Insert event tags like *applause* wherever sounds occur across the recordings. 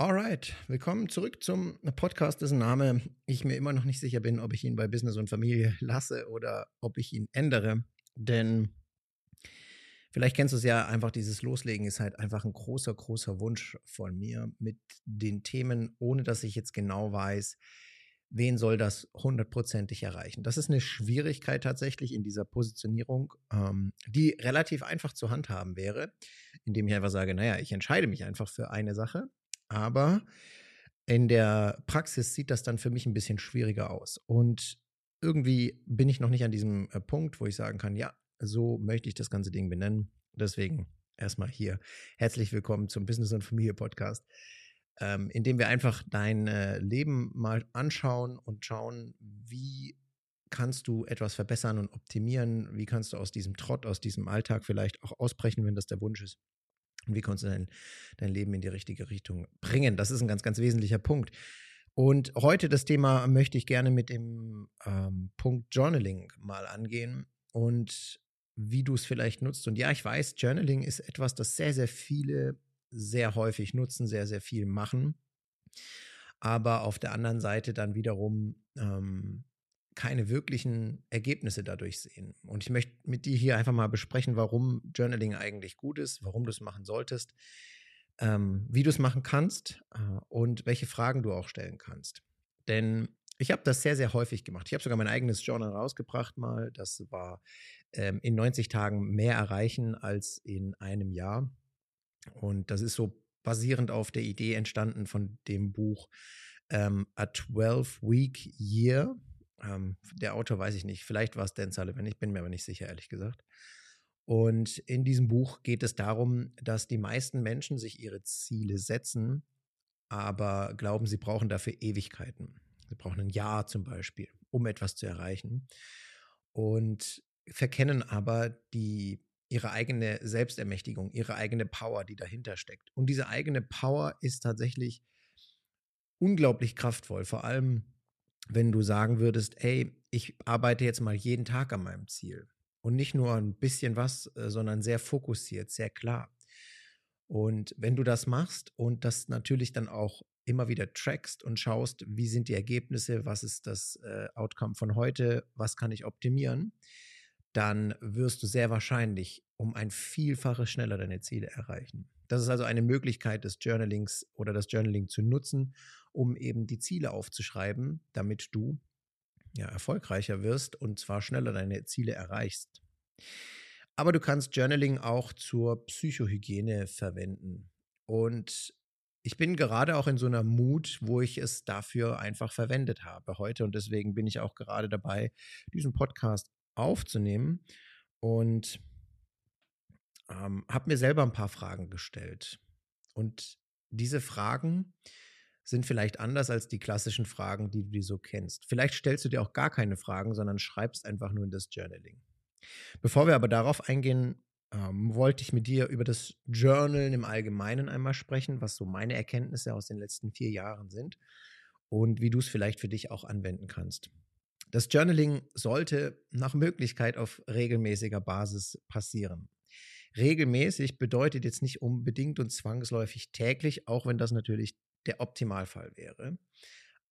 Alright, willkommen zurück zum Podcast, dessen Name ich mir immer noch nicht sicher bin, ob ich ihn bei Business und Familie lasse oder ob ich ihn ändere. Denn vielleicht kennst du es ja, einfach dieses Loslegen ist halt einfach ein großer, großer Wunsch von mir mit den Themen, ohne dass ich jetzt genau weiß, wen soll das hundertprozentig erreichen. Das ist eine Schwierigkeit tatsächlich in dieser Positionierung, ähm, die relativ einfach zu handhaben wäre, indem ich einfach sage, naja, ich entscheide mich einfach für eine Sache aber in der Praxis sieht das dann für mich ein bisschen schwieriger aus. Und irgendwie bin ich noch nicht an diesem äh, Punkt, wo ich sagen kann, ja, so möchte ich das ganze Ding benennen. Deswegen erstmal hier herzlich willkommen zum Business und Familie Podcast, ähm, in dem wir einfach dein äh, Leben mal anschauen und schauen, wie kannst du etwas verbessern und optimieren, wie kannst du aus diesem Trott, aus diesem Alltag vielleicht auch ausbrechen, wenn das der Wunsch ist und wie kannst du dein, dein Leben in die richtige Richtung bringen? Das ist ein ganz, ganz wesentlicher Punkt. Und heute das Thema möchte ich gerne mit dem ähm, Punkt Journaling mal angehen und wie du es vielleicht nutzt. Und ja, ich weiß, Journaling ist etwas, das sehr, sehr viele sehr häufig nutzen, sehr, sehr viel machen. Aber auf der anderen Seite dann wiederum ähm, keine wirklichen Ergebnisse dadurch sehen. Und ich möchte mit dir hier einfach mal besprechen, warum Journaling eigentlich gut ist, warum du es machen solltest, ähm, wie du es machen kannst äh, und welche Fragen du auch stellen kannst. Denn ich habe das sehr, sehr häufig gemacht. Ich habe sogar mein eigenes Journal rausgebracht mal. Das war ähm, in 90 Tagen mehr erreichen als in einem Jahr. Und das ist so basierend auf der Idee entstanden von dem Buch ähm, A 12-Week Year ähm, der Autor weiß ich nicht. Vielleicht war es Dan Sullivan. Ich bin mir aber nicht sicher, ehrlich gesagt. Und in diesem Buch geht es darum, dass die meisten Menschen sich ihre Ziele setzen, aber glauben, sie brauchen dafür Ewigkeiten. Sie brauchen ein Jahr zum Beispiel, um etwas zu erreichen. Und verkennen aber die, ihre eigene Selbstermächtigung, ihre eigene Power, die dahinter steckt. Und diese eigene Power ist tatsächlich unglaublich kraftvoll, vor allem wenn du sagen würdest, ey, ich arbeite jetzt mal jeden Tag an meinem Ziel und nicht nur ein bisschen was, äh, sondern sehr fokussiert, sehr klar. Und wenn du das machst und das natürlich dann auch immer wieder trackst und schaust, wie sind die Ergebnisse, was ist das äh, Outcome von heute, was kann ich optimieren, dann wirst du sehr wahrscheinlich um ein Vielfaches schneller deine Ziele erreichen. Das ist also eine Möglichkeit des Journalings oder das Journaling zu nutzen, um eben die Ziele aufzuschreiben, damit du ja, erfolgreicher wirst und zwar schneller deine Ziele erreichst. Aber du kannst Journaling auch zur Psychohygiene verwenden. Und ich bin gerade auch in so einer Mut, wo ich es dafür einfach verwendet habe heute. Und deswegen bin ich auch gerade dabei, diesen Podcast aufzunehmen. Und ähm, habe mir selber ein paar Fragen gestellt. Und diese Fragen sind vielleicht anders als die klassischen Fragen, die du so kennst. Vielleicht stellst du dir auch gar keine Fragen, sondern schreibst einfach nur in das Journaling. Bevor wir aber darauf eingehen, ähm, wollte ich mit dir über das Journalen im Allgemeinen einmal sprechen, was so meine Erkenntnisse aus den letzten vier Jahren sind und wie du es vielleicht für dich auch anwenden kannst. Das Journaling sollte nach Möglichkeit auf regelmäßiger Basis passieren. Regelmäßig bedeutet jetzt nicht unbedingt und zwangsläufig täglich, auch wenn das natürlich der Optimalfall wäre.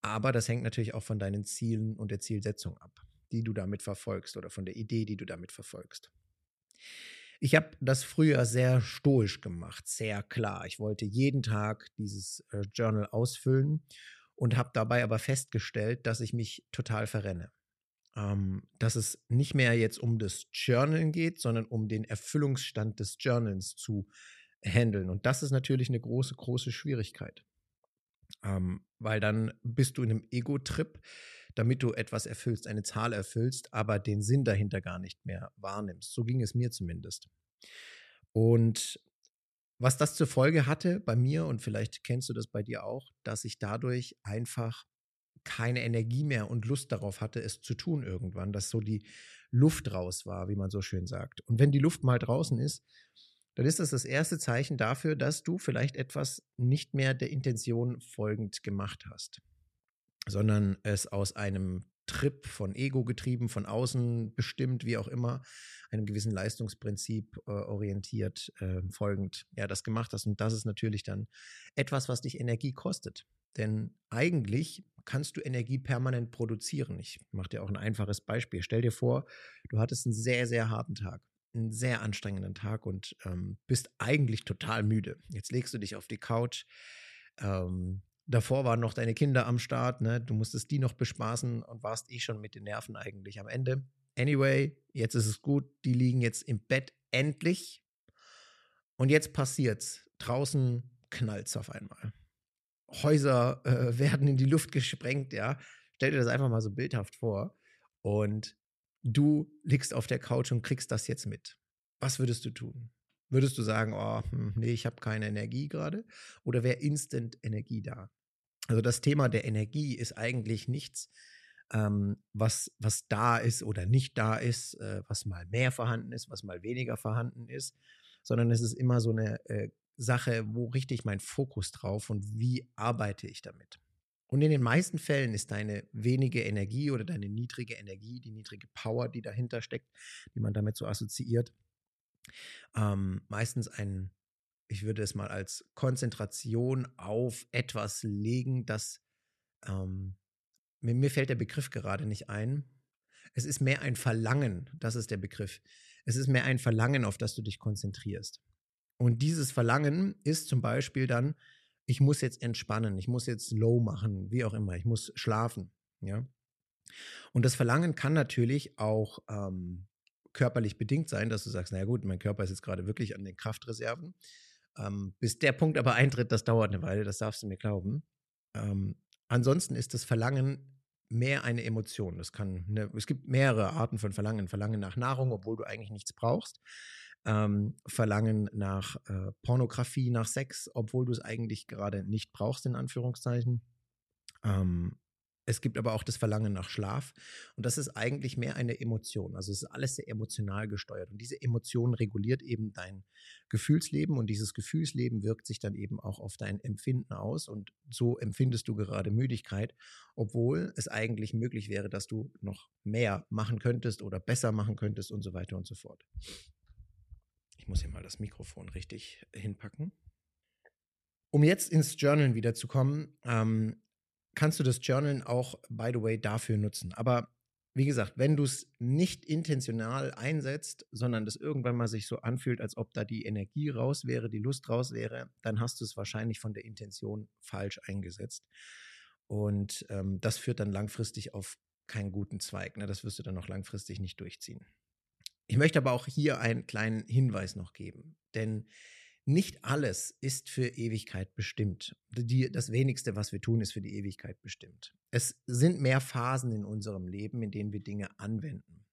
Aber das hängt natürlich auch von deinen Zielen und der Zielsetzung ab, die du damit verfolgst oder von der Idee, die du damit verfolgst. Ich habe das früher sehr stoisch gemacht, sehr klar. Ich wollte jeden Tag dieses äh, Journal ausfüllen und habe dabei aber festgestellt, dass ich mich total verrenne dass es nicht mehr jetzt um das Journalen geht, sondern um den Erfüllungsstand des Journals zu handeln. Und das ist natürlich eine große, große Schwierigkeit. Ähm, weil dann bist du in einem Ego-Trip, damit du etwas erfüllst, eine Zahl erfüllst, aber den Sinn dahinter gar nicht mehr wahrnimmst. So ging es mir zumindest. Und was das zur Folge hatte bei mir, und vielleicht kennst du das bei dir auch, dass ich dadurch einfach keine Energie mehr und Lust darauf hatte, es zu tun irgendwann, dass so die Luft raus war, wie man so schön sagt. Und wenn die Luft mal draußen ist, dann ist das das erste Zeichen dafür, dass du vielleicht etwas nicht mehr der Intention folgend gemacht hast, sondern es aus einem Trip, von Ego getrieben, von außen bestimmt, wie auch immer, einem gewissen Leistungsprinzip äh, orientiert, äh, folgend, ja, das gemacht hast. Und das ist natürlich dann etwas, was dich Energie kostet. Denn eigentlich kannst du Energie permanent produzieren. Ich mache dir auch ein einfaches Beispiel. Stell dir vor, du hattest einen sehr, sehr harten Tag, einen sehr anstrengenden Tag und ähm, bist eigentlich total müde. Jetzt legst du dich auf die Couch. Ähm, davor waren noch deine Kinder am Start, ne? Du musstest die noch bespaßen und warst eh schon mit den Nerven eigentlich am Ende. Anyway, jetzt ist es gut, die liegen jetzt im Bett endlich. Und jetzt passiert's. Draußen knallt's auf einmal. Häuser äh, *laughs* werden in die Luft gesprengt, ja. Stell dir das einfach mal so bildhaft vor. Und du liegst auf der Couch und kriegst das jetzt mit. Was würdest du tun? Würdest du sagen, oh, hm, nee, ich habe keine Energie gerade? Oder wäre instant Energie da? Also das Thema der Energie ist eigentlich nichts, ähm, was, was da ist oder nicht da ist, äh, was mal mehr vorhanden ist, was mal weniger vorhanden ist, sondern es ist immer so eine äh, Sache, wo richte ich meinen Fokus drauf und wie arbeite ich damit. Und in den meisten Fällen ist deine wenige Energie oder deine niedrige Energie, die niedrige Power, die dahinter steckt, die man damit so assoziiert, ähm, meistens ein, ich würde es mal als Konzentration auf etwas legen, das, ähm, mir, mir fällt der Begriff gerade nicht ein. Es ist mehr ein Verlangen, das ist der Begriff. Es ist mehr ein Verlangen, auf das du dich konzentrierst. Und dieses Verlangen ist zum Beispiel dann, ich muss jetzt entspannen, ich muss jetzt low machen, wie auch immer, ich muss schlafen, ja. Und das Verlangen kann natürlich auch ähm, körperlich bedingt sein, dass du sagst, naja gut, mein Körper ist jetzt gerade wirklich an den Kraftreserven. Ähm, bis der Punkt aber eintritt, das dauert eine Weile, das darfst du mir glauben. Ähm, ansonsten ist das Verlangen mehr eine Emotion. Das kann eine, es gibt mehrere Arten von Verlangen. Verlangen nach Nahrung, obwohl du eigentlich nichts brauchst ähm, Verlangen nach äh, Pornografie, nach Sex, obwohl du es eigentlich gerade nicht brauchst, in Anführungszeichen. Ähm, es gibt aber auch das Verlangen nach Schlaf. Und das ist eigentlich mehr eine Emotion. Also es ist alles sehr emotional gesteuert. Und diese Emotion reguliert eben dein Gefühlsleben. Und dieses Gefühlsleben wirkt sich dann eben auch auf dein Empfinden aus. Und so empfindest du gerade Müdigkeit, obwohl es eigentlich möglich wäre, dass du noch mehr machen könntest oder besser machen könntest und so weiter und so fort. Ich muss hier mal das Mikrofon richtig hinpacken. Um jetzt ins Journalen wiederzukommen, ähm, kannst du das Journalen auch, by the way, dafür nutzen. Aber wie gesagt, wenn du es nicht intentional einsetzt, sondern das irgendwann mal sich so anfühlt, als ob da die Energie raus wäre, die Lust raus wäre, dann hast du es wahrscheinlich von der Intention falsch eingesetzt. Und ähm, das führt dann langfristig auf keinen guten Zweig. Ne? Das wirst du dann auch langfristig nicht durchziehen. Ich möchte aber auch hier einen kleinen Hinweis noch geben, denn nicht alles ist für Ewigkeit bestimmt. Die, das wenigste, was wir tun, ist für die Ewigkeit bestimmt. Es sind mehr Phasen in unserem Leben, in denen wir Dinge anwenden.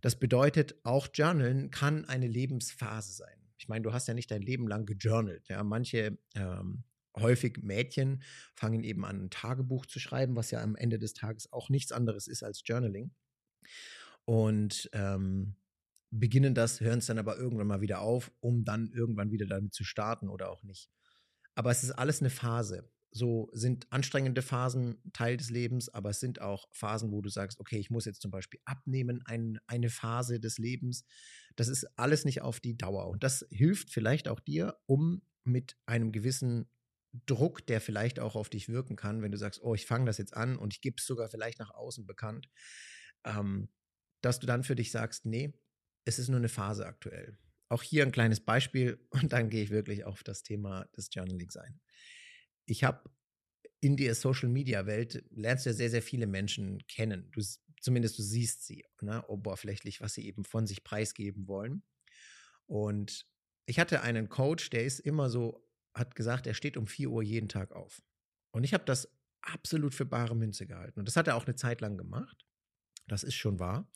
Das bedeutet, auch Journalen kann eine Lebensphase sein. Ich meine, du hast ja nicht dein Leben lang gejournalt. Ja, manche ähm, häufig Mädchen fangen eben an, ein Tagebuch zu schreiben, was ja am Ende des Tages auch nichts anderes ist als Journaling. Und ähm, beginnen das, hören es dann aber irgendwann mal wieder auf, um dann irgendwann wieder damit zu starten oder auch nicht. Aber es ist alles eine Phase. So sind anstrengende Phasen Teil des Lebens, aber es sind auch Phasen, wo du sagst, okay, ich muss jetzt zum Beispiel abnehmen, ein, eine Phase des Lebens. Das ist alles nicht auf die Dauer. Und das hilft vielleicht auch dir, um mit einem gewissen Druck, der vielleicht auch auf dich wirken kann, wenn du sagst, oh, ich fange das jetzt an und ich gebe es sogar vielleicht nach außen bekannt, ähm, dass du dann für dich sagst, nee, es ist nur eine Phase aktuell. Auch hier ein kleines Beispiel *laughs* und dann gehe ich wirklich auf das Thema des Journalings ein. Ich habe in der Social Media Welt lernst du ja sehr, sehr viele Menschen kennen. Du, zumindest du siehst sie, ne, oberflächlich, was sie eben von sich preisgeben wollen. Und ich hatte einen Coach, der ist immer so, hat gesagt, er steht um 4 Uhr jeden Tag auf. Und ich habe das absolut für bare Münze gehalten. Und das hat er auch eine Zeit lang gemacht. Das ist schon wahr.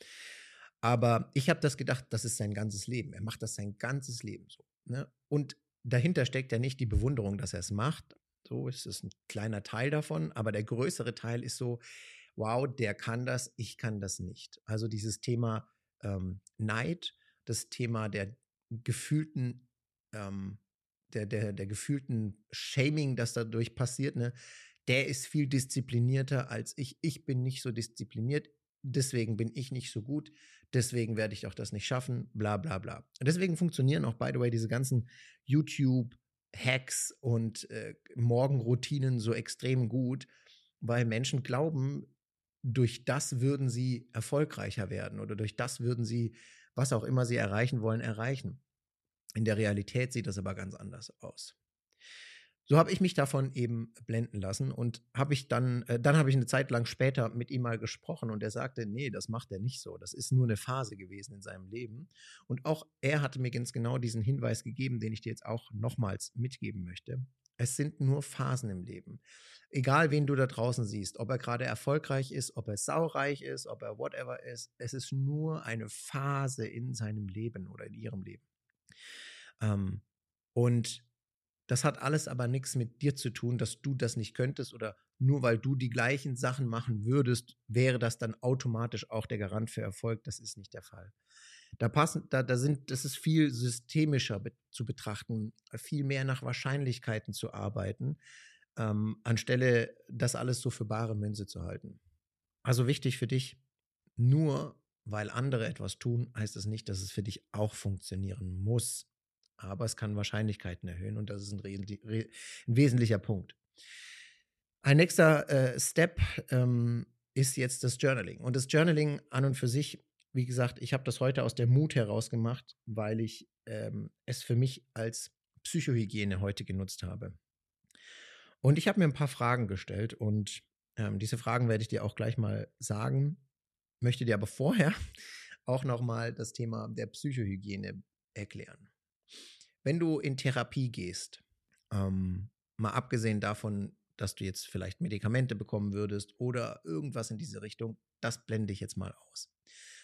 Aber ich habe das gedacht, das ist sein ganzes Leben. Er macht das sein ganzes Leben so. Ne? Und dahinter steckt ja nicht die Bewunderung, dass er es macht. So ist es ein kleiner Teil davon. Aber der größere Teil ist so, wow, der kann das, ich kann das nicht. Also dieses Thema ähm, Neid, das Thema der gefühlten, ähm, der, der, der gefühlten Shaming, das dadurch passiert, ne? der ist viel disziplinierter als ich. Ich bin nicht so diszipliniert. Deswegen bin ich nicht so gut. Deswegen werde ich auch das nicht schaffen. Bla, bla, bla. Deswegen funktionieren auch, by the way, diese ganzen YouTube-Hacks und äh, Morgenroutinen so extrem gut, weil Menschen glauben, durch das würden sie erfolgreicher werden oder durch das würden sie, was auch immer sie erreichen wollen, erreichen. In der Realität sieht das aber ganz anders aus. So habe ich mich davon eben blenden lassen und habe ich dann, äh, dann habe ich eine Zeit lang später mit ihm mal gesprochen und er sagte, nee, das macht er nicht so. Das ist nur eine Phase gewesen in seinem Leben. Und auch er hatte mir ganz genau diesen Hinweis gegeben, den ich dir jetzt auch nochmals mitgeben möchte. Es sind nur Phasen im Leben. Egal, wen du da draußen siehst, ob er gerade erfolgreich ist, ob er saureich ist, ob er whatever ist, es ist nur eine Phase in seinem Leben oder in ihrem Leben. Ähm, und das hat alles aber nichts mit dir zu tun, dass du das nicht könntest oder nur weil du die gleichen Sachen machen würdest, wäre das dann automatisch auch der Garant für Erfolg. Das ist nicht der Fall. Da passen, da, da sind, das ist viel systemischer be zu betrachten, viel mehr nach Wahrscheinlichkeiten zu arbeiten, ähm, anstelle das alles so für bare Münze zu halten. Also wichtig für dich, nur weil andere etwas tun, heißt das nicht, dass es für dich auch funktionieren muss aber es kann Wahrscheinlichkeiten erhöhen und das ist ein, ein wesentlicher Punkt. Ein nächster äh, Step ähm, ist jetzt das Journaling. Und das Journaling an und für sich, wie gesagt, ich habe das heute aus der Mut heraus gemacht, weil ich ähm, es für mich als Psychohygiene heute genutzt habe. Und ich habe mir ein paar Fragen gestellt und ähm, diese Fragen werde ich dir auch gleich mal sagen, möchte dir aber vorher *laughs* auch nochmal das Thema der Psychohygiene erklären. Wenn du in Therapie gehst, ähm, mal abgesehen davon, dass du jetzt vielleicht Medikamente bekommen würdest oder irgendwas in diese Richtung, das blende ich jetzt mal aus.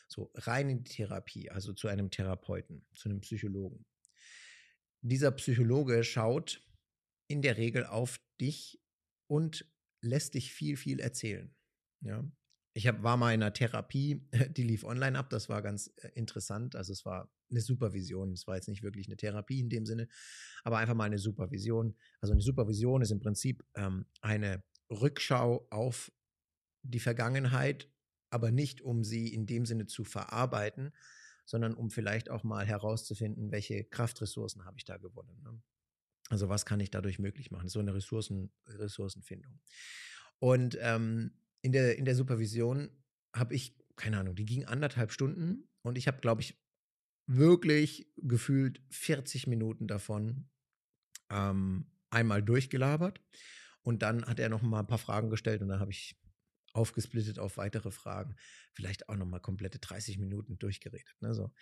So, rein in die Therapie, also zu einem Therapeuten, zu einem Psychologen. Dieser Psychologe schaut in der Regel auf dich und lässt dich viel, viel erzählen. Ja, ich hab, war mal in einer Therapie, *laughs* die lief online ab, das war ganz äh, interessant. Also es war eine Supervision, es war jetzt nicht wirklich eine Therapie in dem Sinne, aber einfach mal eine Supervision. Also eine Supervision ist im Prinzip ähm, eine Rückschau auf die Vergangenheit, aber nicht um sie in dem Sinne zu verarbeiten, sondern um vielleicht auch mal herauszufinden, welche Kraftressourcen habe ich da gewonnen. Ne? Also was kann ich dadurch möglich machen? So eine Ressourcen, Ressourcenfindung. Und ähm, in der, in der Supervision habe ich, keine Ahnung, die ging anderthalb Stunden und ich habe, glaube ich, wirklich gefühlt 40 Minuten davon ähm, einmal durchgelabert. Und dann hat er noch mal ein paar Fragen gestellt und dann habe ich aufgesplittet auf weitere Fragen. Vielleicht auch noch mal komplette 30 Minuten durchgeredet. Ne, so.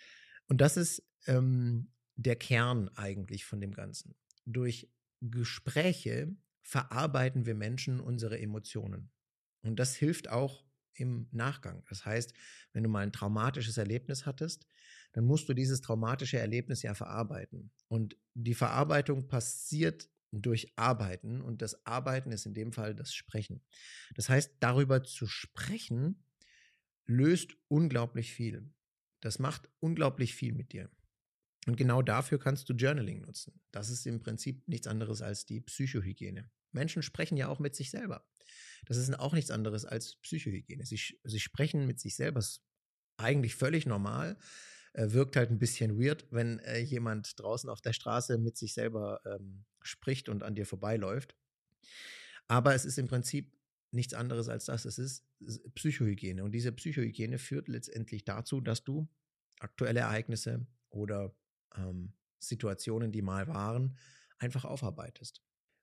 Und das ist ähm, der Kern eigentlich von dem Ganzen. Durch Gespräche verarbeiten wir Menschen unsere Emotionen. Und das hilft auch im Nachgang. Das heißt, wenn du mal ein traumatisches Erlebnis hattest, dann musst du dieses traumatische Erlebnis ja verarbeiten. Und die Verarbeitung passiert durch Arbeiten und das Arbeiten ist in dem Fall das Sprechen. Das heißt, darüber zu sprechen löst unglaublich viel. Das macht unglaublich viel mit dir. Und genau dafür kannst du Journaling nutzen. Das ist im Prinzip nichts anderes als die Psychohygiene. Menschen sprechen ja auch mit sich selber. Das ist auch nichts anderes als Psychohygiene. Sie, sie sprechen mit sich selber. Das ist eigentlich völlig normal. Äh, wirkt halt ein bisschen weird, wenn äh, jemand draußen auf der Straße mit sich selber ähm, spricht und an dir vorbeiläuft. Aber es ist im Prinzip nichts anderes als das. Es ist Psychohygiene. Und diese Psychohygiene führt letztendlich dazu, dass du aktuelle Ereignisse oder ähm, Situationen, die mal waren, einfach aufarbeitest.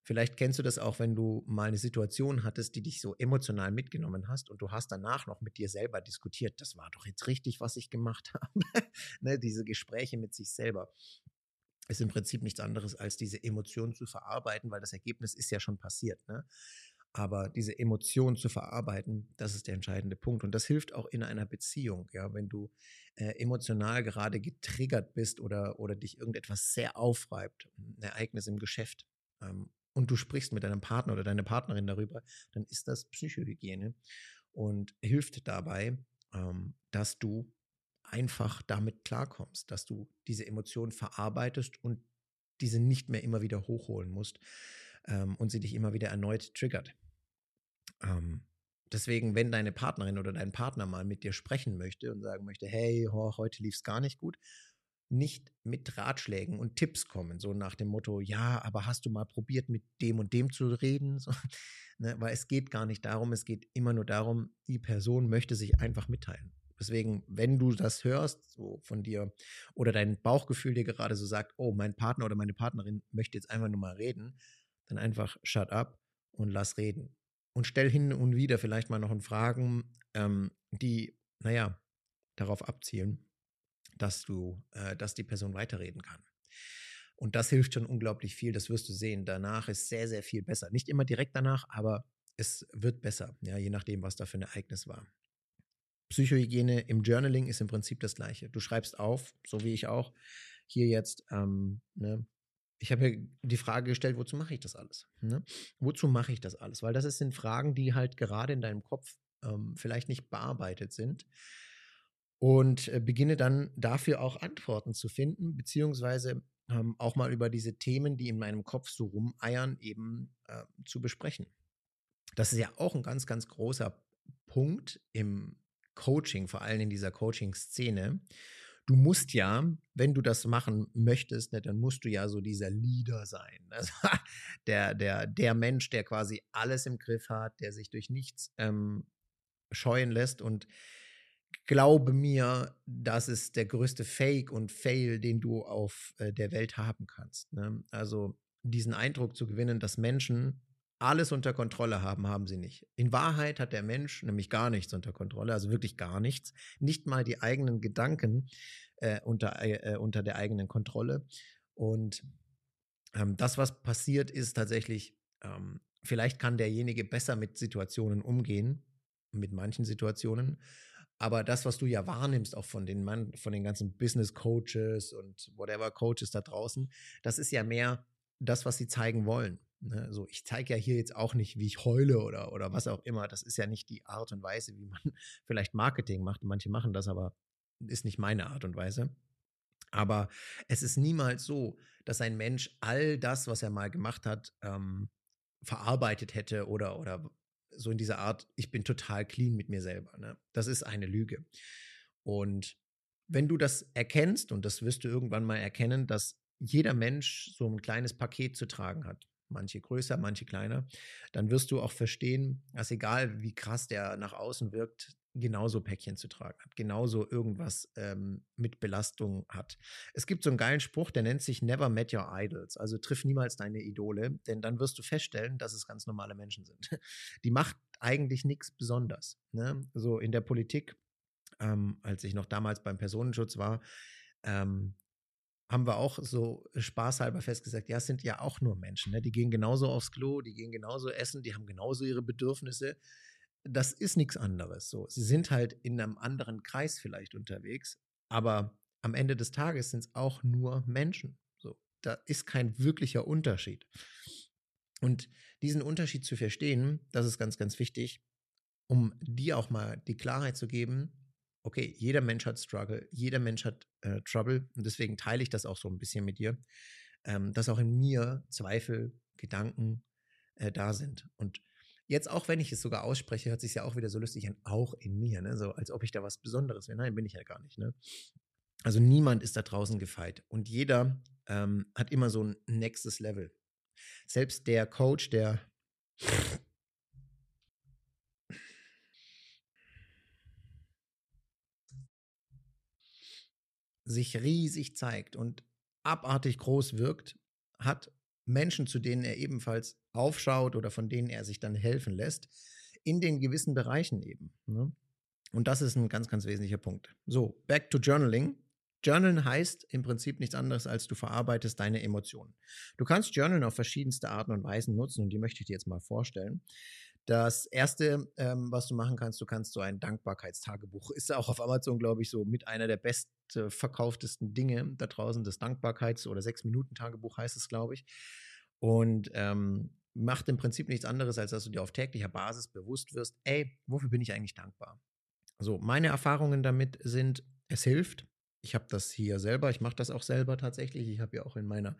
Vielleicht kennst du das auch, wenn du mal eine Situation hattest, die dich so emotional mitgenommen hast und du hast danach noch mit dir selber diskutiert. Das war doch jetzt richtig, was ich gemacht *laughs* habe. ne, diese Gespräche mit sich selber ist im Prinzip nichts anderes, als diese Emotionen zu verarbeiten, weil das Ergebnis ist ja schon passiert. Ne? Aber diese Emotionen zu verarbeiten, das ist der entscheidende Punkt. Und das hilft auch in einer Beziehung. Ja, wenn du äh, emotional gerade getriggert bist oder, oder dich irgendetwas sehr aufreibt, ein Ereignis im Geschäft ähm, und du sprichst mit deinem Partner oder deiner Partnerin darüber, dann ist das Psychohygiene und hilft dabei, ähm, dass du einfach damit klarkommst, dass du diese Emotionen verarbeitest und diese nicht mehr immer wieder hochholen musst ähm, und sie dich immer wieder erneut triggert. Ähm, deswegen, wenn deine Partnerin oder dein Partner mal mit dir sprechen möchte und sagen möchte, hey, oh, heute lief es gar nicht gut, nicht mit Ratschlägen und Tipps kommen, so nach dem Motto, ja, aber hast du mal probiert, mit dem und dem zu reden? So, *laughs* ne, weil es geht gar nicht darum, es geht immer nur darum, die Person möchte sich einfach mitteilen. Deswegen, wenn du das hörst, so von dir, oder dein Bauchgefühl dir gerade so sagt, oh, mein Partner oder meine Partnerin möchte jetzt einfach nur mal reden, dann einfach shut up und lass reden. Und stell hin und wieder vielleicht mal noch Fragen, ähm, die, naja, darauf abzielen, dass du, äh, dass die Person weiterreden kann. Und das hilft schon unglaublich viel, das wirst du sehen. Danach ist sehr, sehr viel besser. Nicht immer direkt danach, aber es wird besser, ja, je nachdem, was da für ein Ereignis war. Psychohygiene im Journaling ist im Prinzip das Gleiche. Du schreibst auf, so wie ich auch, hier jetzt, ähm, ne, ich habe mir die Frage gestellt, wozu mache ich das alles? Ne? Wozu mache ich das alles? Weil das sind Fragen, die halt gerade in deinem Kopf ähm, vielleicht nicht bearbeitet sind und äh, beginne dann dafür auch Antworten zu finden, beziehungsweise ähm, auch mal über diese Themen, die in meinem Kopf so rumeiern, eben äh, zu besprechen. Das ist ja auch ein ganz, ganz großer Punkt im Coaching, vor allem in dieser Coaching-Szene. Du musst ja, wenn du das machen möchtest, ne, dann musst du ja so dieser Leader sein. Also *laughs* der, der, der Mensch, der quasi alles im Griff hat, der sich durch nichts ähm, scheuen lässt und glaube mir, das ist der größte Fake und Fail, den du auf äh, der Welt haben kannst. Ne? Also diesen Eindruck zu gewinnen, dass Menschen alles unter Kontrolle haben, haben sie nicht. In Wahrheit hat der Mensch nämlich gar nichts unter Kontrolle, also wirklich gar nichts. Nicht mal die eigenen Gedanken äh, unter, äh, unter der eigenen Kontrolle. Und ähm, das, was passiert, ist tatsächlich, ähm, vielleicht kann derjenige besser mit Situationen umgehen, mit manchen Situationen, aber das, was du ja wahrnimmst, auch von den Mann, von den ganzen Business Coaches und whatever Coaches da draußen, das ist ja mehr das, was sie zeigen wollen. Ne? So, ich zeige ja hier jetzt auch nicht, wie ich heule oder, oder was auch immer. Das ist ja nicht die Art und Weise, wie man *laughs* vielleicht Marketing macht. Manche machen das, aber ist nicht meine Art und Weise. Aber es ist niemals so, dass ein Mensch all das, was er mal gemacht hat, ähm, verarbeitet hätte oder, oder so in dieser Art, ich bin total clean mit mir selber. Ne? Das ist eine Lüge. Und wenn du das erkennst, und das wirst du irgendwann mal erkennen, dass jeder Mensch so ein kleines Paket zu tragen hat, manche größer, manche kleiner, dann wirst du auch verstehen, dass egal wie krass der nach außen wirkt, genauso Päckchen zu tragen hat, genauso irgendwas ähm, mit Belastung hat. Es gibt so einen geilen Spruch, der nennt sich Never Met Your Idols, also triff niemals deine Idole, denn dann wirst du feststellen, dass es ganz normale Menschen sind. *laughs* Die macht eigentlich nichts besonders. Ne? So in der Politik, ähm, als ich noch damals beim Personenschutz war, ähm, haben wir auch so spaßhalber festgesagt, ja, es sind ja auch nur Menschen, ne? die gehen genauso aufs Klo, die gehen genauso essen, die haben genauso ihre Bedürfnisse das ist nichts anderes. So, sie sind halt in einem anderen Kreis vielleicht unterwegs, aber am Ende des Tages sind es auch nur Menschen. So, da ist kein wirklicher Unterschied. Und diesen Unterschied zu verstehen, das ist ganz, ganz wichtig, um dir auch mal die Klarheit zu geben, okay, jeder Mensch hat Struggle, jeder Mensch hat äh, Trouble und deswegen teile ich das auch so ein bisschen mit dir, ähm, dass auch in mir Zweifel, Gedanken äh, da sind. Und Jetzt, auch wenn ich es sogar ausspreche, hört sich ja auch wieder so lustig an, auch in mir, ne? So, als ob ich da was Besonderes wäre. Nein, bin ich ja gar nicht, ne? Also niemand ist da draußen gefeit. Und jeder ähm, hat immer so ein nächstes Level. Selbst der Coach, der sich riesig zeigt und abartig groß wirkt, hat Menschen, zu denen er ebenfalls aufschaut oder von denen er sich dann helfen lässt, in den gewissen Bereichen eben. Ne? Und das ist ein ganz, ganz wesentlicher Punkt. So, back to Journaling. Journalen heißt im Prinzip nichts anderes, als du verarbeitest deine Emotionen. Du kannst Journalen auf verschiedenste Arten und Weisen nutzen und die möchte ich dir jetzt mal vorstellen. Das erste, ähm, was du machen kannst, du kannst so ein Dankbarkeitstagebuch. *laughs* Ist auch auf Amazon, glaube ich, so mit einer der bestverkauftesten Dinge da draußen. Das Dankbarkeits- oder Sechs-Minuten-Tagebuch heißt es, glaube ich. Und ähm, macht im Prinzip nichts anderes, als dass du dir auf täglicher Basis bewusst wirst, ey, wofür bin ich eigentlich dankbar? So, meine Erfahrungen damit sind, es hilft. Ich habe das hier selber, ich mache das auch selber tatsächlich. Ich habe ja auch in meiner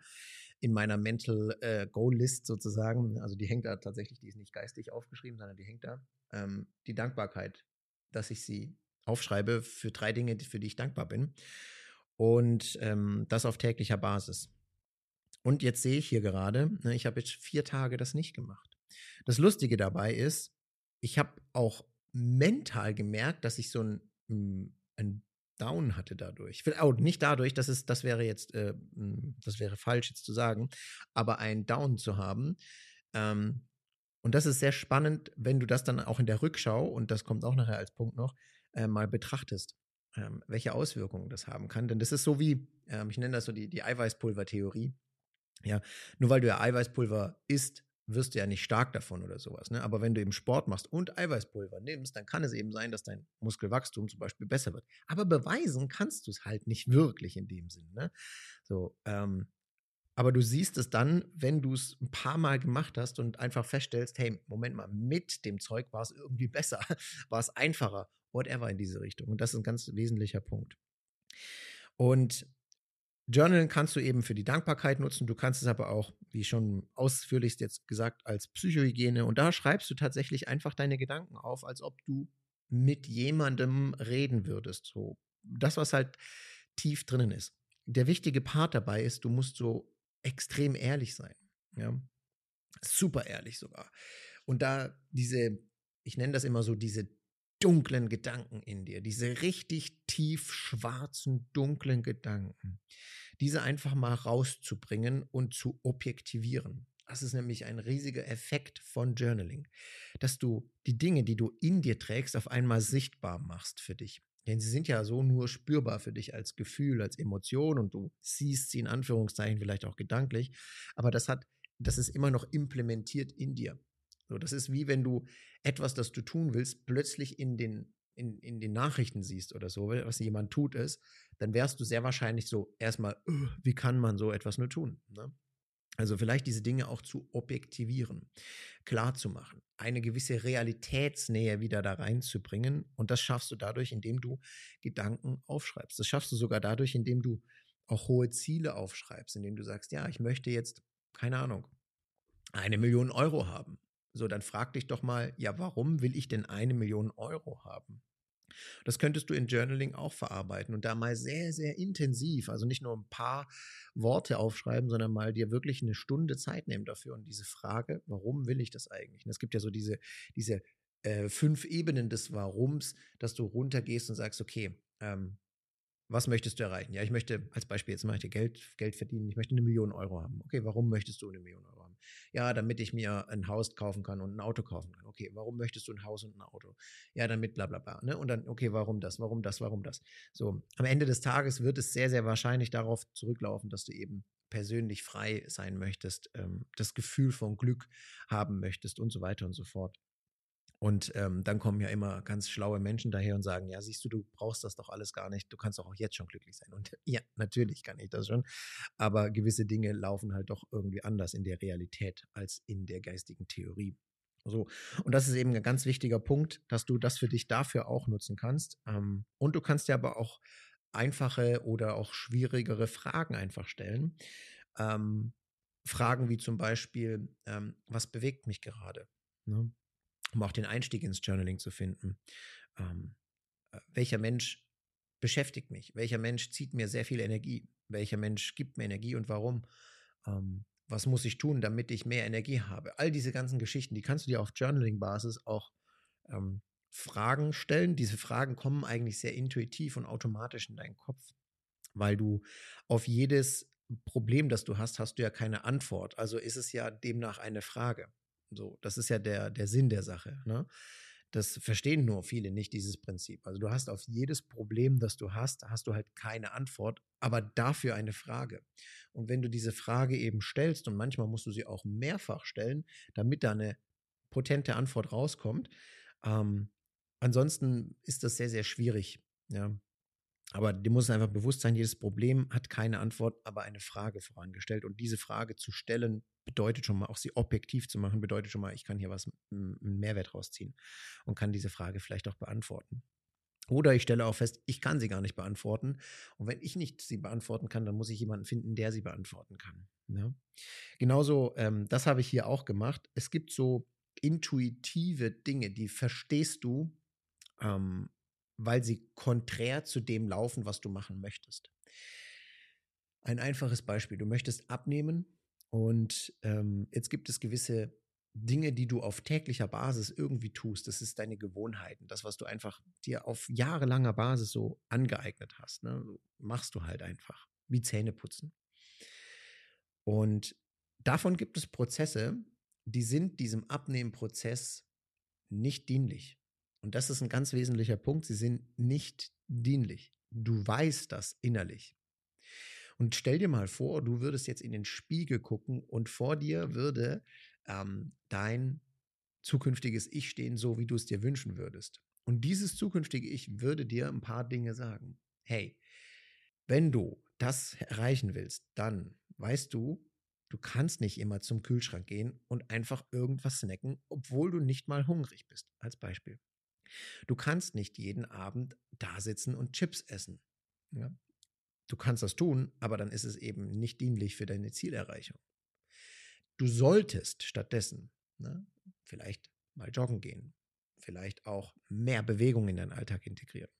in meiner Mental äh, Goal List sozusagen. Also die hängt da tatsächlich, die ist nicht geistig aufgeschrieben, sondern die hängt da. Ähm, die Dankbarkeit, dass ich sie aufschreibe für drei Dinge, für die ich dankbar bin. Und ähm, das auf täglicher Basis. Und jetzt sehe ich hier gerade, ne, ich habe jetzt vier Tage das nicht gemacht. Das Lustige dabei ist, ich habe auch mental gemerkt, dass ich so ein, hm, ein Down hatte dadurch. Oh, nicht dadurch, das ist, das wäre jetzt, äh, hm, das wäre falsch jetzt zu sagen, aber ein Down zu haben. Ähm, und das ist sehr spannend, wenn du das dann auch in der Rückschau, und das kommt auch nachher als Punkt noch, äh, mal betrachtest, ähm, welche Auswirkungen das haben kann. Denn das ist so wie, ähm, ich nenne das so die, die Eiweißpulvertheorie. Ja, nur weil du ja Eiweißpulver isst, wirst du ja nicht stark davon oder sowas. Ne? Aber wenn du eben Sport machst und Eiweißpulver nimmst, dann kann es eben sein, dass dein Muskelwachstum zum Beispiel besser wird. Aber beweisen kannst du es halt nicht wirklich in dem Sinn. Ne? So, ähm, aber du siehst es dann, wenn du es ein paar Mal gemacht hast und einfach feststellst, hey, Moment mal, mit dem Zeug war es irgendwie *laughs* besser, war es einfacher, whatever in diese Richtung. Und das ist ein ganz wesentlicher Punkt. Und Journalen kannst du eben für die Dankbarkeit nutzen. Du kannst es aber auch, wie schon ausführlichst jetzt gesagt, als Psychohygiene. Und da schreibst du tatsächlich einfach deine Gedanken auf, als ob du mit jemandem reden würdest. So das, was halt tief drinnen ist. Der wichtige Part dabei ist, du musst so extrem ehrlich sein. Ja? Super ehrlich sogar. Und da diese, ich nenne das immer so, diese dunklen Gedanken in dir, diese richtig tief schwarzen, dunklen Gedanken, diese einfach mal rauszubringen und zu objektivieren. Das ist nämlich ein riesiger Effekt von Journaling, dass du die Dinge, die du in dir trägst, auf einmal sichtbar machst für dich. Denn sie sind ja so nur spürbar für dich als Gefühl, als Emotion und du siehst sie in Anführungszeichen vielleicht auch gedanklich, aber das hat, das ist immer noch implementiert in dir. So, das ist wie wenn du etwas, das du tun willst, plötzlich in den, in, in den Nachrichten siehst oder so, was jemand tut ist, dann wärst du sehr wahrscheinlich so erstmal, wie kann man so etwas nur tun? Ne? Also vielleicht diese Dinge auch zu objektivieren, klar zu machen, eine gewisse Realitätsnähe wieder da reinzubringen. Und das schaffst du dadurch, indem du Gedanken aufschreibst. Das schaffst du sogar dadurch, indem du auch hohe Ziele aufschreibst, indem du sagst, ja, ich möchte jetzt, keine Ahnung, eine Million Euro haben. So, dann frag dich doch mal, ja, warum will ich denn eine Million Euro haben? Das könntest du in Journaling auch verarbeiten und da mal sehr, sehr intensiv, also nicht nur ein paar Worte aufschreiben, sondern mal dir wirklich eine Stunde Zeit nehmen dafür und diese Frage, warum will ich das eigentlich? Und es gibt ja so diese, diese äh, fünf Ebenen des Warums, dass du runtergehst und sagst, okay, ähm, was möchtest du erreichen? Ja, ich möchte, als Beispiel, jetzt möchte ich Geld, Geld verdienen, ich möchte eine Million Euro haben. Okay, warum möchtest du eine Million Euro? Ja, damit ich mir ein Haus kaufen kann und ein Auto kaufen kann. Okay, warum möchtest du ein Haus und ein Auto? Ja, damit bla bla bla. Ne? Und dann, okay, warum das, warum das, warum das? So, am Ende des Tages wird es sehr, sehr wahrscheinlich darauf zurücklaufen, dass du eben persönlich frei sein möchtest, ähm, das Gefühl von Glück haben möchtest und so weiter und so fort. Und ähm, dann kommen ja immer ganz schlaue Menschen daher und sagen, ja, siehst du, du brauchst das doch alles gar nicht, du kannst doch auch jetzt schon glücklich sein. Und *laughs* ja, natürlich kann ich das schon, aber gewisse Dinge laufen halt doch irgendwie anders in der Realität als in der geistigen Theorie. So, und das ist eben ein ganz wichtiger Punkt, dass du das für dich dafür auch nutzen kannst. Ähm, und du kannst dir aber auch einfache oder auch schwierigere Fragen einfach stellen. Ähm, Fragen wie zum Beispiel, ähm, was bewegt mich gerade? Ne? Um auch den Einstieg ins Journaling zu finden. Ähm, äh, welcher Mensch beschäftigt mich? Welcher Mensch zieht mir sehr viel Energie? Welcher Mensch gibt mir Energie und warum? Ähm, was muss ich tun, damit ich mehr Energie habe? All diese ganzen Geschichten, die kannst du dir auf Journaling-Basis auch ähm, Fragen stellen. Diese Fragen kommen eigentlich sehr intuitiv und automatisch in deinen Kopf, weil du auf jedes Problem, das du hast, hast du ja keine Antwort. Also ist es ja demnach eine Frage. So, das ist ja der, der Sinn der Sache. Ne? Das verstehen nur viele nicht, dieses Prinzip. Also du hast auf jedes Problem, das du hast, hast du halt keine Antwort, aber dafür eine Frage. Und wenn du diese Frage eben stellst, und manchmal musst du sie auch mehrfach stellen, damit da eine potente Antwort rauskommt, ähm, ansonsten ist das sehr, sehr schwierig. Ja, aber dir muss einfach bewusst sein, jedes Problem hat keine Antwort, aber eine Frage vorangestellt. Und diese Frage zu stellen, bedeutet schon mal, auch sie objektiv zu machen, bedeutet schon mal, ich kann hier was, einen Mehrwert rausziehen und kann diese Frage vielleicht auch beantworten. Oder ich stelle auch fest, ich kann sie gar nicht beantworten. Und wenn ich nicht sie beantworten kann, dann muss ich jemanden finden, der sie beantworten kann. Ja? Ne? Genauso, ähm, das habe ich hier auch gemacht. Es gibt so intuitive Dinge, die verstehst du, ähm, weil sie konträr zu dem laufen, was du machen möchtest. Ein einfaches Beispiel. Du möchtest abnehmen und ähm, jetzt gibt es gewisse Dinge, die du auf täglicher Basis irgendwie tust. Das ist deine Gewohnheiten, das, was du einfach dir auf jahrelanger Basis so angeeignet hast. Ne? Machst du halt einfach, wie Zähne putzen. Und davon gibt es Prozesse, die sind diesem Abnehmprozess nicht dienlich. Und das ist ein ganz wesentlicher Punkt. Sie sind nicht dienlich. Du weißt das innerlich. Und stell dir mal vor, du würdest jetzt in den Spiegel gucken und vor dir würde ähm, dein zukünftiges Ich stehen, so wie du es dir wünschen würdest. Und dieses zukünftige Ich würde dir ein paar Dinge sagen. Hey, wenn du das erreichen willst, dann weißt du, du kannst nicht immer zum Kühlschrank gehen und einfach irgendwas snacken, obwohl du nicht mal hungrig bist, als Beispiel. Du kannst nicht jeden Abend da sitzen und Chips essen. Ja? Du kannst das tun, aber dann ist es eben nicht dienlich für deine Zielerreichung. Du solltest stattdessen ne, vielleicht mal joggen gehen, vielleicht auch mehr Bewegung in deinen Alltag integrieren.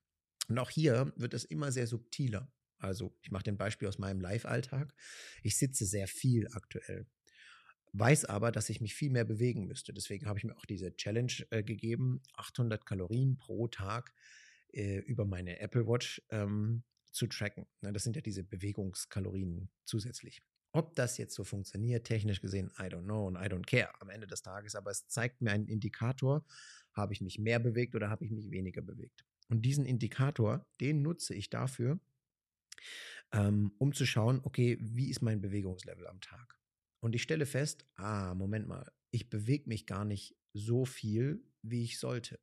Und auch hier wird es immer sehr subtiler. Also ich mache den Beispiel aus meinem Live-Alltag. Ich sitze sehr viel aktuell, weiß aber, dass ich mich viel mehr bewegen müsste. Deswegen habe ich mir auch diese Challenge äh, gegeben, 800 Kalorien pro Tag äh, über meine Apple Watch ähm, zu tracken. Ne, das sind ja diese Bewegungskalorien zusätzlich. Ob das jetzt so funktioniert, technisch gesehen, I don't know und I don't care am Ende des Tages, aber es zeigt mir einen Indikator, habe ich mich mehr bewegt oder habe ich mich weniger bewegt. Und diesen Indikator, den nutze ich dafür, ähm, um zu schauen, okay, wie ist mein Bewegungslevel am Tag? Und ich stelle fest, ah, Moment mal, ich bewege mich gar nicht so viel, wie ich sollte.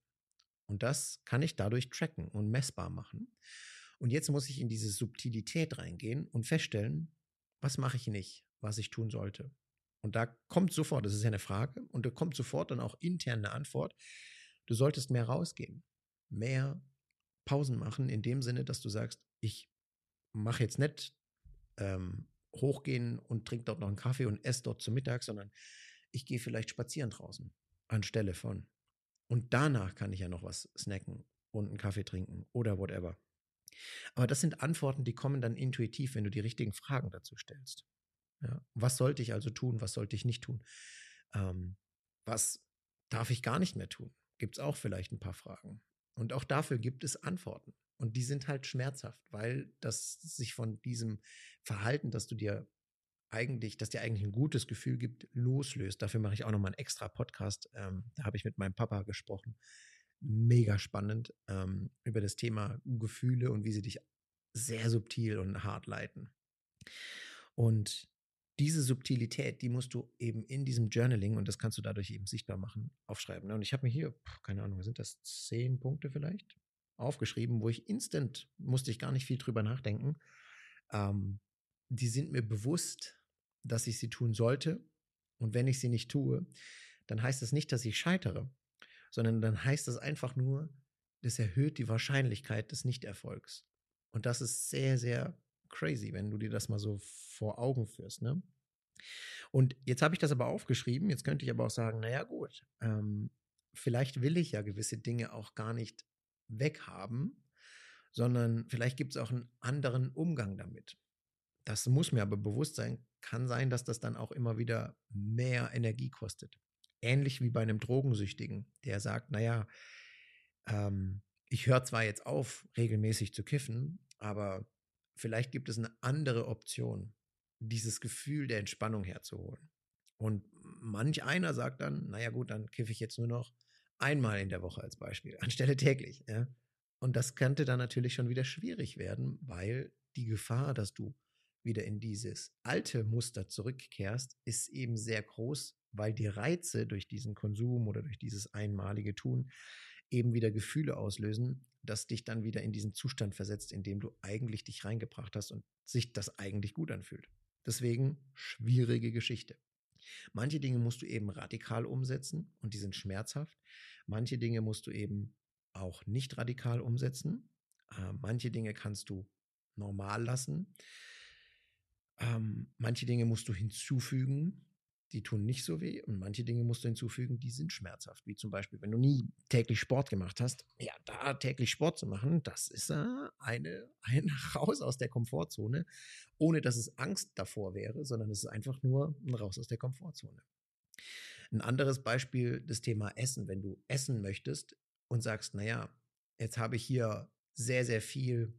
Und das kann ich dadurch tracken und messbar machen. Und jetzt muss ich in diese Subtilität reingehen und feststellen, was mache ich nicht, was ich tun sollte. Und da kommt sofort, das ist ja eine Frage, und da kommt sofort dann auch intern eine Antwort. Du solltest mehr rausgehen, mehr Pausen machen, in dem Sinne, dass du sagst, ich mache jetzt nicht ähm, hochgehen und trinke dort noch einen Kaffee und esse dort zu Mittag, sondern ich gehe vielleicht spazieren draußen anstelle von. Und danach kann ich ja noch was snacken und einen Kaffee trinken oder whatever. Aber das sind Antworten, die kommen dann intuitiv, wenn du die richtigen Fragen dazu stellst. Ja, was sollte ich also tun? Was sollte ich nicht tun? Ähm, was darf ich gar nicht mehr tun? Gibt es auch vielleicht ein paar Fragen. Und auch dafür gibt es Antworten. Und die sind halt schmerzhaft, weil das sich von diesem Verhalten, dass du dir eigentlich, dass dir eigentlich ein gutes Gefühl gibt, loslöst. Dafür mache ich auch nochmal einen extra Podcast. Ähm, da habe ich mit meinem Papa gesprochen mega spannend ähm, über das Thema Gefühle und wie sie dich sehr subtil und hart leiten. Und diese Subtilität, die musst du eben in diesem Journaling, und das kannst du dadurch eben sichtbar machen, aufschreiben. Ne? Und ich habe mir hier, keine Ahnung, sind das zehn Punkte vielleicht, aufgeschrieben, wo ich instant, musste ich gar nicht viel drüber nachdenken. Ähm, die sind mir bewusst, dass ich sie tun sollte. Und wenn ich sie nicht tue, dann heißt das nicht, dass ich scheitere, sondern dann heißt das einfach nur, das erhöht die Wahrscheinlichkeit des Nichterfolgs. Und das ist sehr, sehr crazy, wenn du dir das mal so vor Augen führst. Ne? Und jetzt habe ich das aber aufgeschrieben. Jetzt könnte ich aber auch sagen, naja gut, ähm, vielleicht will ich ja gewisse Dinge auch gar nicht weghaben, sondern vielleicht gibt es auch einen anderen Umgang damit. Das muss mir aber bewusst sein. Kann sein, dass das dann auch immer wieder mehr Energie kostet ähnlich wie bei einem Drogensüchtigen, der sagt, naja, ähm, ich höre zwar jetzt auf, regelmäßig zu kiffen, aber vielleicht gibt es eine andere Option, dieses Gefühl der Entspannung herzuholen. Und manch einer sagt dann, naja gut, dann kiffe ich jetzt nur noch einmal in der Woche als Beispiel, *laughs* anstelle täglich. Ja? Und das könnte dann natürlich schon wieder schwierig werden, weil die Gefahr, dass du wieder in dieses alte Muster zurückkehrst, ist eben sehr groß, weil die Reize durch diesen Konsum oder durch dieses einmalige Tun eben wieder Gefühle auslösen, das dich dann wieder in diesen Zustand versetzt, in dem du eigentlich dich reingebracht hast und sich das eigentlich gut anfühlt. Deswegen schwierige Geschichte. Manche Dinge musst du eben radikal umsetzen und die sind schmerzhaft. Manche Dinge musst du eben auch nicht radikal umsetzen. Äh, manche Dinge kannst du normal lassen. Ähm, manche Dinge musst du hinzufügen, die tun nicht so weh. Und manche Dinge musst du hinzufügen, die sind schmerzhaft. Wie zum Beispiel, wenn du nie täglich Sport gemacht hast. Ja, da täglich Sport zu machen, das ist eine, *laughs* ein Raus aus der Komfortzone, ohne dass es Angst davor wäre, sondern es ist einfach nur ein Raus aus der Komfortzone. Ein anderes Beispiel, das Thema Essen. Wenn du essen möchtest und sagst, naja, jetzt habe ich hier sehr, sehr viel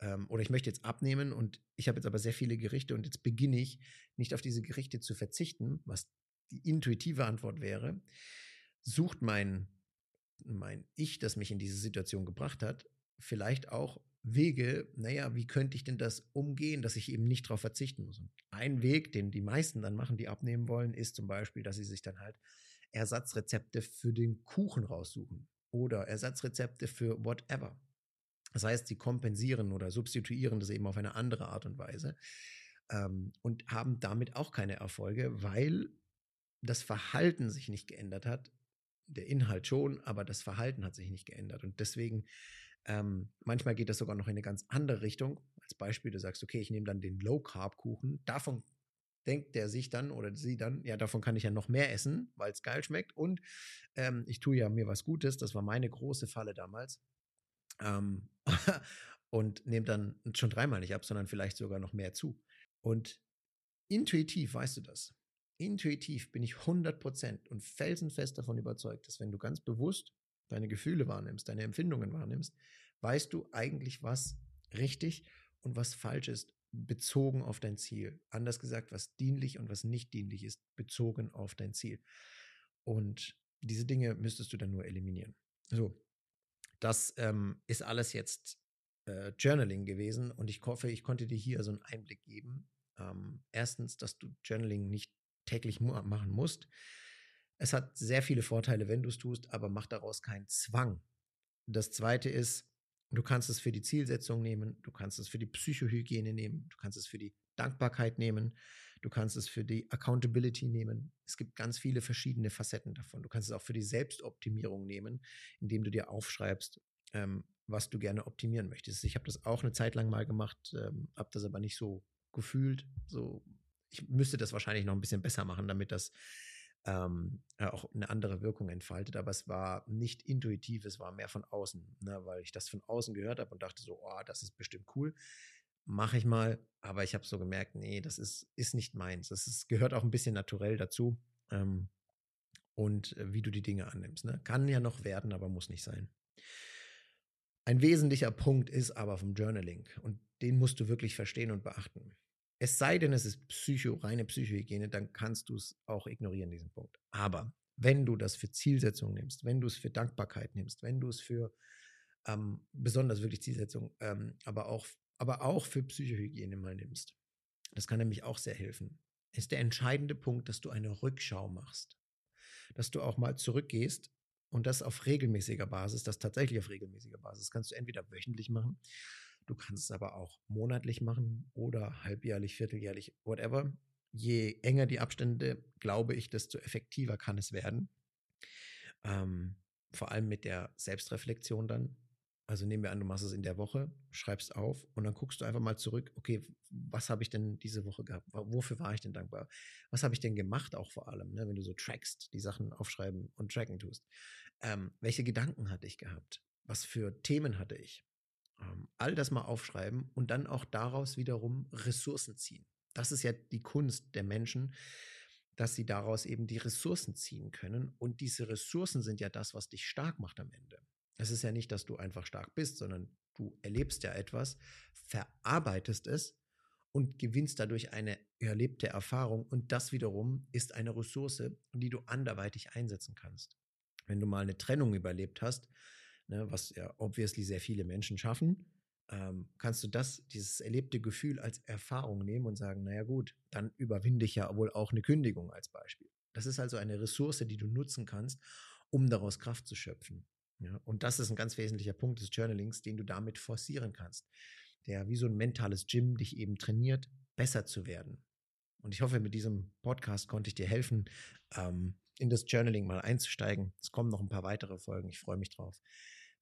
ähm, oder ich möchte jetzt abnehmen und ich habe jetzt aber sehr viele Gerichte und jetzt beginne ich nicht auf diese Gerichte zu verzichten, was die intuitive Antwort wäre, sucht mein, mein Ich, das mich in diese Situation gebracht hat, vielleicht auch Wege, naja, wie könnte ich denn das umgehen, dass ich eben nicht darauf verzichten muss? Und ein Weg, den die meisten dann machen, die abnehmen wollen, ist zum Beispiel, dass sie sich dann halt Ersatzrezepte für den Kuchen raussuchen oder Ersatzrezepte für whatever. Das heißt, sie kompensieren oder substituieren das eben auf eine andere Art und Weise ähm, und haben damit auch keine Erfolge, weil das Verhalten sich nicht geändert hat. Der Inhalt schon, aber das Verhalten hat sich nicht geändert. Und deswegen, ähm, manchmal geht das sogar noch in eine ganz andere Richtung. Als Beispiel, du sagst, okay, ich nehme dann den Low-Carb-Kuchen. Davon denkt der sich dann oder sie dann, ja, davon kann ich ja noch mehr essen, weil es geil schmeckt. Und ähm, ich tue ja mir was Gutes. Das war meine große Falle damals. Ähm, *laughs* und nehme dann schon dreimal nicht ab, sondern vielleicht sogar noch mehr zu. Und intuitiv weißt du das. Intuitiv bin ich 100% und felsenfest davon überzeugt, dass wenn du ganz bewusst deine Gefühle wahrnimmst, deine Empfindungen wahrnimmst, weißt du eigentlich, was richtig und was falsch ist, bezogen auf dein Ziel. Anders gesagt, was dienlich und was nicht dienlich ist, bezogen auf dein Ziel. Und diese Dinge müsstest du dann nur eliminieren. So, das ähm, ist alles jetzt äh, Journaling gewesen und ich hoffe, ich konnte dir hier so einen Einblick geben. Ähm, erstens, dass du Journaling nicht täglich machen musst. Es hat sehr viele Vorteile, wenn du es tust, aber mach daraus keinen Zwang. Das zweite ist, du kannst es für die Zielsetzung nehmen, du kannst es für die Psychohygiene nehmen, du kannst es für die Dankbarkeit nehmen, du kannst es für die Accountability nehmen. Es gibt ganz viele verschiedene Facetten davon. Du kannst es auch für die Selbstoptimierung nehmen, indem du dir aufschreibst, ähm, was du gerne optimieren möchtest. Ich habe das auch eine Zeit lang mal gemacht, ähm, habe das aber nicht so gefühlt. So, ich müsste das wahrscheinlich noch ein bisschen besser machen, damit das ähm, auch eine andere Wirkung entfaltet. Aber es war nicht intuitiv, es war mehr von außen, ne, weil ich das von außen gehört habe und dachte so, oh, das ist bestimmt cool mache ich mal. Aber ich habe so gemerkt, nee, das ist, ist nicht meins. Das ist, gehört auch ein bisschen naturell dazu. Ähm, und äh, wie du die Dinge annimmst. Ne? Kann ja noch werden, aber muss nicht sein. Ein wesentlicher Punkt ist aber vom Journaling und den musst du wirklich verstehen und beachten. Es sei denn, es ist Psycho, reine Psychohygiene, dann kannst du es auch ignorieren, diesen Punkt. Aber wenn du das für Zielsetzung nimmst, wenn du es für Dankbarkeit nimmst, wenn du es für ähm, besonders wirklich Zielsetzung, ähm, aber auch aber auch für Psychohygiene mal nimmst. Das kann nämlich auch sehr helfen. Ist der entscheidende Punkt, dass du eine Rückschau machst. Dass du auch mal zurückgehst und das auf regelmäßiger Basis, das tatsächlich auf regelmäßiger Basis, kannst du entweder wöchentlich machen, du kannst es aber auch monatlich machen oder halbjährlich, vierteljährlich, whatever. Je enger die Abstände, glaube ich, desto effektiver kann es werden. Ähm, vor allem mit der Selbstreflexion dann, also nehmen wir an, du machst es in der Woche, schreibst auf und dann guckst du einfach mal zurück, okay, was habe ich denn diese Woche gehabt? Wofür war ich denn dankbar? Was habe ich denn gemacht auch vor allem, ne? wenn du so trackst, die Sachen aufschreiben und tracken tust? Ähm, welche Gedanken hatte ich gehabt? Was für Themen hatte ich? Ähm, all das mal aufschreiben und dann auch daraus wiederum Ressourcen ziehen. Das ist ja die Kunst der Menschen, dass sie daraus eben die Ressourcen ziehen können. Und diese Ressourcen sind ja das, was dich stark macht am Ende. Es ist ja nicht, dass du einfach stark bist, sondern du erlebst ja etwas, verarbeitest es und gewinnst dadurch eine erlebte Erfahrung. Und das wiederum ist eine Ressource, die du anderweitig einsetzen kannst. Wenn du mal eine Trennung überlebt hast, ne, was ja obviously sehr viele Menschen schaffen, ähm, kannst du das, dieses erlebte Gefühl als Erfahrung nehmen und sagen, naja gut, dann überwinde ich ja wohl auch eine Kündigung als Beispiel. Das ist also eine Ressource, die du nutzen kannst, um daraus Kraft zu schöpfen. Ja, und das ist ein ganz wesentlicher Punkt des Journalings, den du damit forcieren kannst, der wie so ein mentales Gym dich eben trainiert, besser zu werden. Und ich hoffe, mit diesem Podcast konnte ich dir helfen, ähm, in das Journaling mal einzusteigen. Es kommen noch ein paar weitere Folgen. Ich freue mich drauf.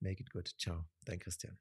Make it good. Ciao, dein Christian.